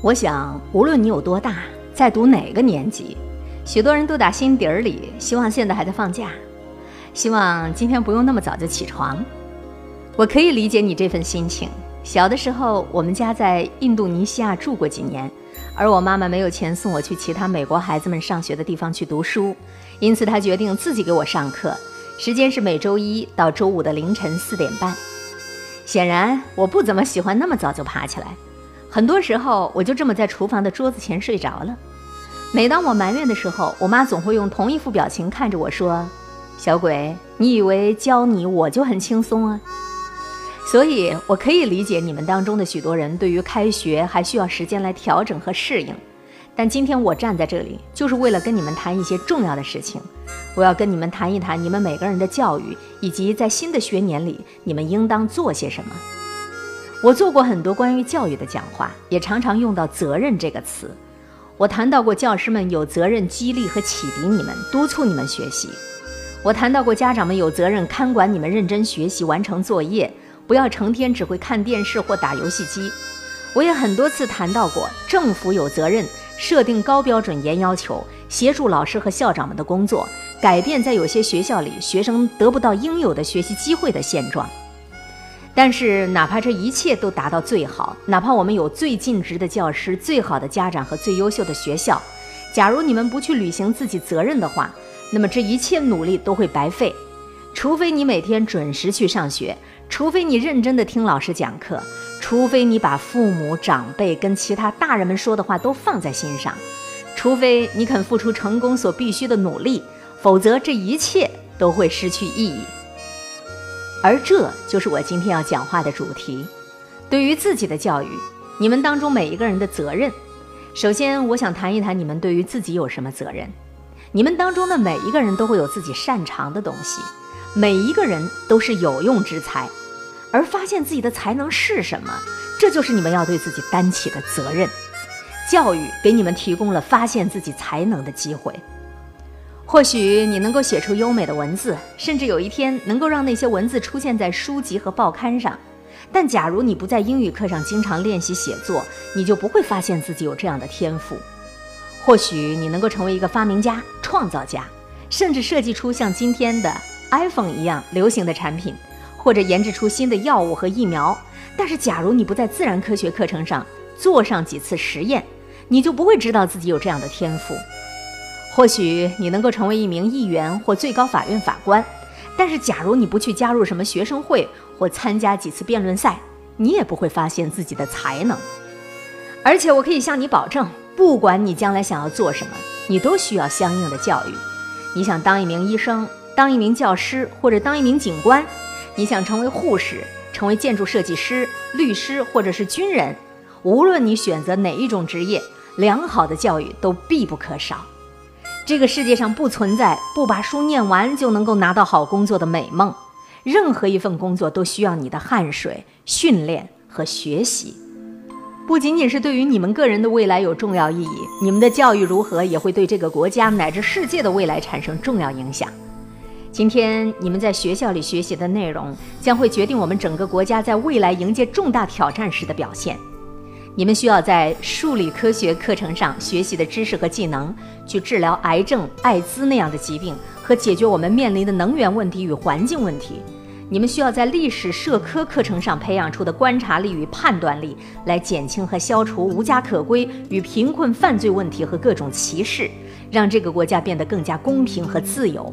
我想，无论你有多大，在读哪个年级，许多人都打心底儿里希望现在还在放假，希望今天不用那么早就起床。我可以理解你这份心情。小的时候，我们家在印度尼西亚住过几年，而我妈妈没有钱送我去其他美国孩子们上学的地方去读书，因此她决定自己给我上课，时间是每周一到周五的凌晨四点半。显然，我不怎么喜欢那么早就爬起来。很多时候，我就这么在厨房的桌子前睡着了。每当我埋怨的时候，我妈总会用同一副表情看着我说：“小鬼，你以为教你我就很轻松啊？”所以，我可以理解你们当中的许多人对于开学还需要时间来调整和适应。但今天我站在这里，就是为了跟你们谈一些重要的事情。我要跟你们谈一谈你们每个人的教育，以及在新的学年里你们应当做些什么。我做过很多关于教育的讲话，也常常用到“责任”这个词。我谈到过教师们有责任激励和启迪你们，督促你们学习；我谈到过家长们有责任看管你们认真学习、完成作业，不要成天只会看电视或打游戏机。我也很多次谈到过政府有责任设定高标准、严要求，协助老师和校长们的工作，改变在有些学校里学生得不到应有的学习机会的现状。但是，哪怕这一切都达到最好，哪怕我们有最尽职的教师、最好的家长和最优秀的学校，假如你们不去履行自己责任的话，那么这一切努力都会白费。除非你每天准时去上学，除非你认真的听老师讲课，除非你把父母长辈跟其他大人们说的话都放在心上，除非你肯付出成功所必须的努力，否则这一切都会失去意义。而这就是我今天要讲话的主题。对于自己的教育，你们当中每一个人的责任。首先，我想谈一谈你们对于自己有什么责任。你们当中的每一个人都会有自己擅长的东西，每一个人都是有用之才。而发现自己的才能是什么，这就是你们要对自己担起的责任。教育给你们提供了发现自己才能的机会。或许你能够写出优美的文字，甚至有一天能够让那些文字出现在书籍和报刊上。但假如你不在英语课上经常练习写作，你就不会发现自己有这样的天赋。或许你能够成为一个发明家、创造家，甚至设计出像今天的 iPhone 一样流行的产品，或者研制出新的药物和疫苗。但是，假如你不在自然科学课程上做上几次实验，你就不会知道自己有这样的天赋。或许你能够成为一名议员或最高法院法官，但是假如你不去加入什么学生会或参加几次辩论赛，你也不会发现自己的才能。而且我可以向你保证，不管你将来想要做什么，你都需要相应的教育。你想当一名医生、当一名教师或者当一名警官，你想成为护士、成为建筑设计师、律师或者是军人，无论你选择哪一种职业，良好的教育都必不可少。这个世界上不存在不把书念完就能够拿到好工作的美梦，任何一份工作都需要你的汗水、训练和学习。不仅仅是对于你们个人的未来有重要意义，你们的教育如何也会对这个国家乃至世界的未来产生重要影响。今天你们在学校里学习的内容，将会决定我们整个国家在未来迎接重大挑战时的表现。你们需要在数理科学课程上学习的知识和技能，去治疗癌症、艾滋那样的疾病，和解决我们面临的能源问题与环境问题。你们需要在历史社科课程上培养出的观察力与判断力，来减轻和消除无家可归与贫困犯罪问题和各种歧视，让这个国家变得更加公平和自由。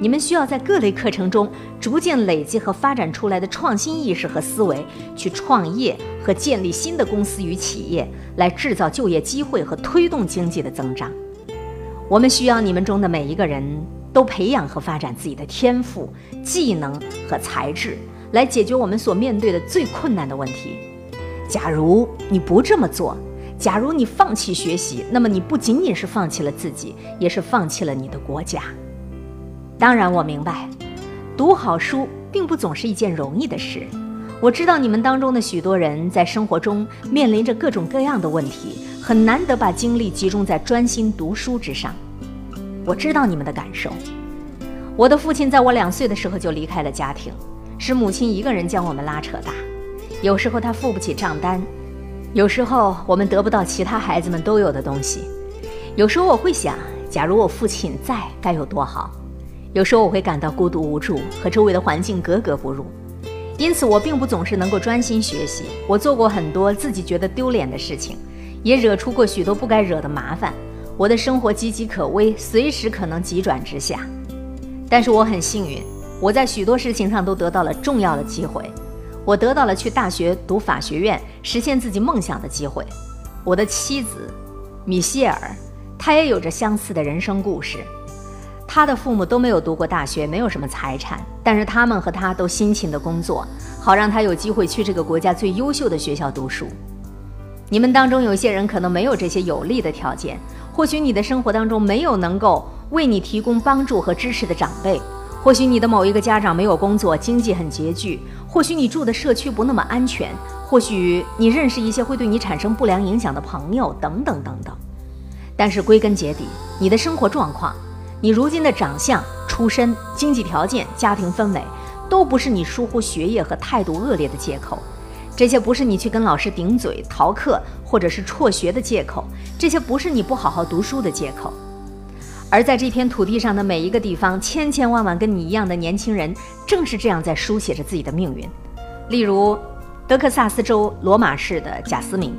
你们需要在各类课程中逐渐累积和发展出来的创新意识和思维，去创业和建立新的公司与企业，来制造就业机会和推动经济的增长。我们需要你们中的每一个人都培养和发展自己的天赋、技能和才智，来解决我们所面对的最困难的问题。假如你不这么做，假如你放弃学习，那么你不仅仅是放弃了自己，也是放弃了你的国家。当然，我明白，读好书并不总是一件容易的事。我知道你们当中的许多人在生活中面临着各种各样的问题，很难得把精力集中在专心读书之上。我知道你们的感受。我的父亲在我两岁的时候就离开了家庭，是母亲一个人将我们拉扯大。有时候他付不起账单，有时候我们得不到其他孩子们都有的东西，有时候我会想，假如我父亲在，该有多好。有时候我会感到孤独无助，和周围的环境格格不入，因此我并不总是能够专心学习。我做过很多自己觉得丢脸的事情，也惹出过许多不该惹的麻烦。我的生活岌岌可危，随时可能急转直下。但是我很幸运，我在许多事情上都得到了重要的机会。我得到了去大学读法学院、实现自己梦想的机会。我的妻子米歇尔，她也有着相似的人生故事。他的父母都没有读过大学，没有什么财产，但是他们和他都辛勤的工作，好让他有机会去这个国家最优秀的学校读书。你们当中有些人可能没有这些有利的条件，或许你的生活当中没有能够为你提供帮助和支持的长辈，或许你的某一个家长没有工作，经济很拮据，或许你住的社区不那么安全，或许你认识一些会对你产生不良影响的朋友，等等等等。但是归根结底，你的生活状况。你如今的长相、出身、经济条件、家庭氛围，都不是你疏忽学业和态度恶劣的借口。这些不是你去跟老师顶嘴、逃课或者是辍学的借口。这些不是你不好好读书的借口。而在这片土地上的每一个地方，千千万万跟你一样的年轻人，正是这样在书写着自己的命运。例如，德克萨斯州罗马市的贾斯敏，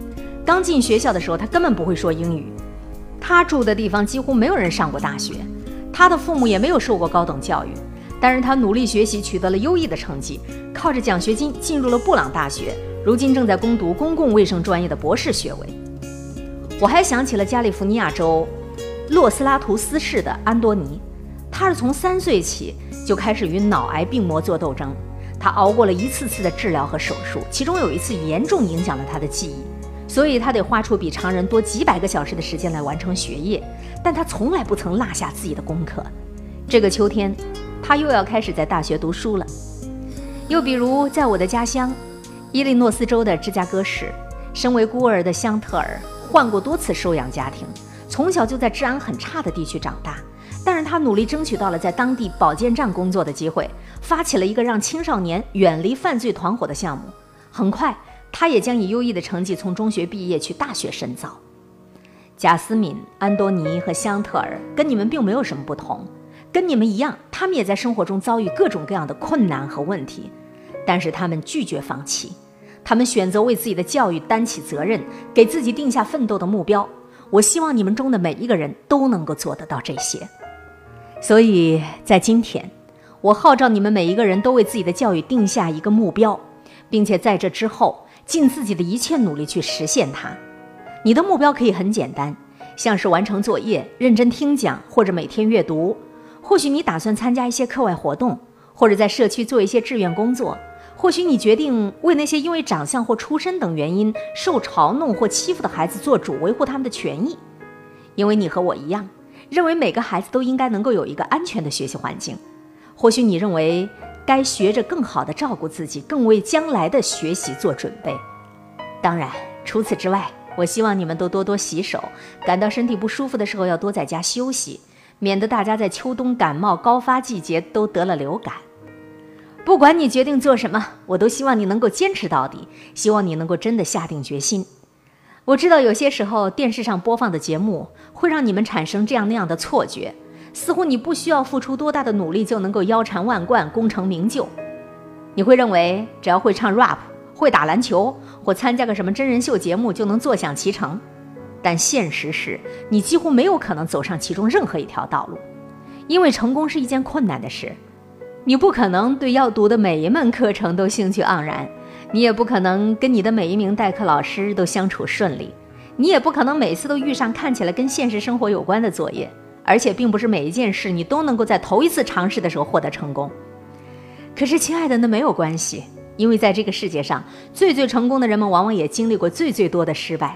刚进学校的时候，他根本不会说英语。他住的地方几乎没有人上过大学。他的父母也没有受过高等教育，但是他努力学习，取得了优异的成绩，靠着奖学金进入了布朗大学，如今正在攻读公共卫生专业的博士学位。我还想起了加利福尼亚州洛斯拉图斯市的安多尼，他是从三岁起就开始与脑癌病魔做斗争，他熬过了一次次的治疗和手术，其中有一次严重影响了他的记忆，所以他得花出比常人多几百个小时的时间来完成学业。但他从来不曾落下自己的功课。这个秋天，他又要开始在大学读书了。又比如，在我的家乡伊利诺斯州的芝加哥市，身为孤儿的香特尔换过多次收养家庭，从小就在治安很差的地区长大。但是他努力争取到了在当地保健站工作的机会，发起了一个让青少年远离犯罪团伙的项目。很快，他也将以优异的成绩从中学毕业，去大学深造。贾斯敏、安多尼和香特尔跟你们并没有什么不同，跟你们一样，他们也在生活中遭遇各种各样的困难和问题，但是他们拒绝放弃，他们选择为自己的教育担起责任，给自己定下奋斗的目标。我希望你们中的每一个人都能够做得到这些。所以在今天，我号召你们每一个人都为自己的教育定下一个目标，并且在这之后尽自己的一切努力去实现它。你的目标可以很简单，像是完成作业、认真听讲或者每天阅读。或许你打算参加一些课外活动，或者在社区做一些志愿工作。或许你决定为那些因为长相或出身等原因受嘲弄或欺负的孩子做主，维护他们的权益。因为你和我一样，认为每个孩子都应该能够有一个安全的学习环境。或许你认为该学着更好的照顾自己，更为将来的学习做准备。当然，除此之外。我希望你们都多多洗手，感到身体不舒服的时候要多在家休息，免得大家在秋冬感冒高发季节都得了流感。不管你决定做什么，我都希望你能够坚持到底，希望你能够真的下定决心。我知道有些时候电视上播放的节目会让你们产生这样那样的错觉，似乎你不需要付出多大的努力就能够腰缠万贯、功成名就。你会认为只要会唱 rap。会打篮球或参加个什么真人秀节目就能坐享其成，但现实是你几乎没有可能走上其中任何一条道路，因为成功是一件困难的事。你不可能对要读的每一门课程都兴趣盎然，你也不可能跟你的每一名代课老师都相处顺利，你也不可能每次都遇上看起来跟现实生活有关的作业，而且并不是每一件事你都能够在头一次尝试的时候获得成功。可是，亲爱的，那没有关系。因为在这个世界上，最最成功的人们往往也经历过最最多的失败。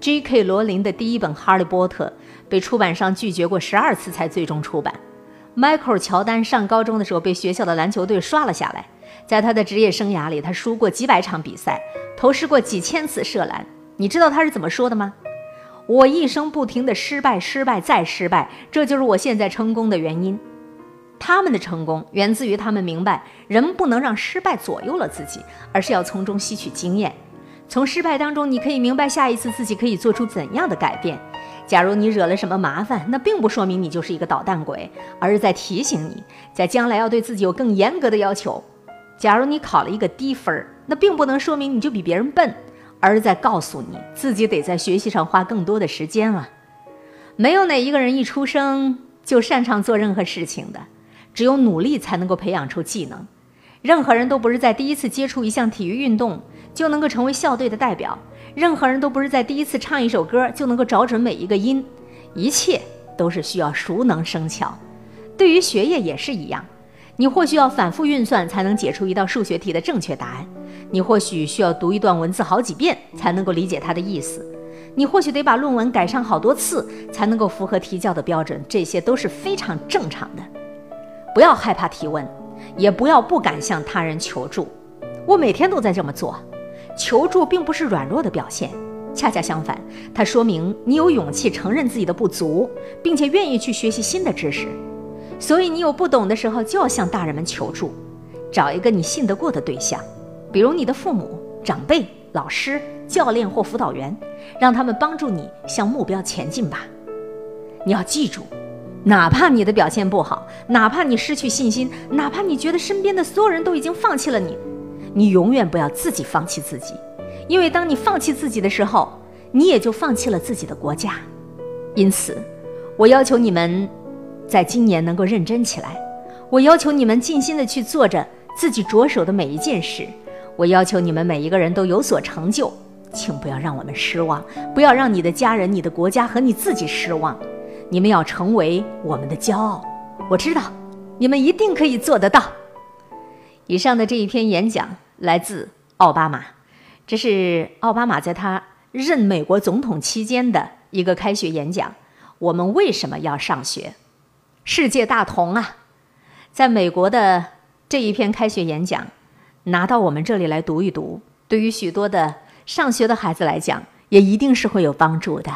J.K. 罗琳的第一本《哈利波特》被出版商拒绝过十二次才最终出版。Michael 乔丹上高中的时候被学校的篮球队刷了下来。在他的职业生涯里，他输过几百场比赛，投失过几千次射篮。你知道他是怎么说的吗？我一生不停的失败，失败再失败，这就是我现在成功的原因。他们的成功源自于他们明白，人不能让失败左右了自己，而是要从中吸取经验。从失败当中，你可以明白下一次自己可以做出怎样的改变。假如你惹了什么麻烦，那并不说明你就是一个捣蛋鬼，而是在提醒你，在将来要对自己有更严格的要求。假如你考了一个低分儿，那并不能说明你就比别人笨，而是在告诉你自己得在学习上花更多的时间了。没有哪一个人一出生就擅长做任何事情的，只有努力才能够培养出技能。任何人都不是在第一次接触一项体育运动就能够成为校队的代表，任何人都不是在第一次唱一首歌就能够找准每一个音，一切都是需要熟能生巧。对于学业也是一样。你或许要反复运算才能解出一道数学题的正确答案，你或许需要读一段文字好几遍才能够理解它的意思，你或许得把论文改上好多次才能够符合提交的标准，这些都是非常正常的。不要害怕提问，也不要不敢向他人求助。我每天都在这么做，求助并不是软弱的表现，恰恰相反，它说明你有勇气承认自己的不足，并且愿意去学习新的知识。所以，你有不懂的时候，就要向大人们求助，找一个你信得过的对象，比如你的父母、长辈、老师、教练或辅导员，让他们帮助你向目标前进吧。你要记住，哪怕你的表现不好，哪怕你失去信心，哪怕你觉得身边的所有人都已经放弃了你，你永远不要自己放弃自己，因为当你放弃自己的时候，你也就放弃了自己的国家。因此，我要求你们。在今年能够认真起来，我要求你们尽心的去做着自己着手的每一件事。我要求你们每一个人都有所成就，请不要让我们失望，不要让你的家人、你的国家和你自己失望。你们要成为我们的骄傲，我知道你们一定可以做得到。以上的这一篇演讲来自奥巴马，这是奥巴马在他任美国总统期间的一个开学演讲。我们为什么要上学？世界大同啊，在美国的这一篇开学演讲，拿到我们这里来读一读，对于许多的上学的孩子来讲，也一定是会有帮助的。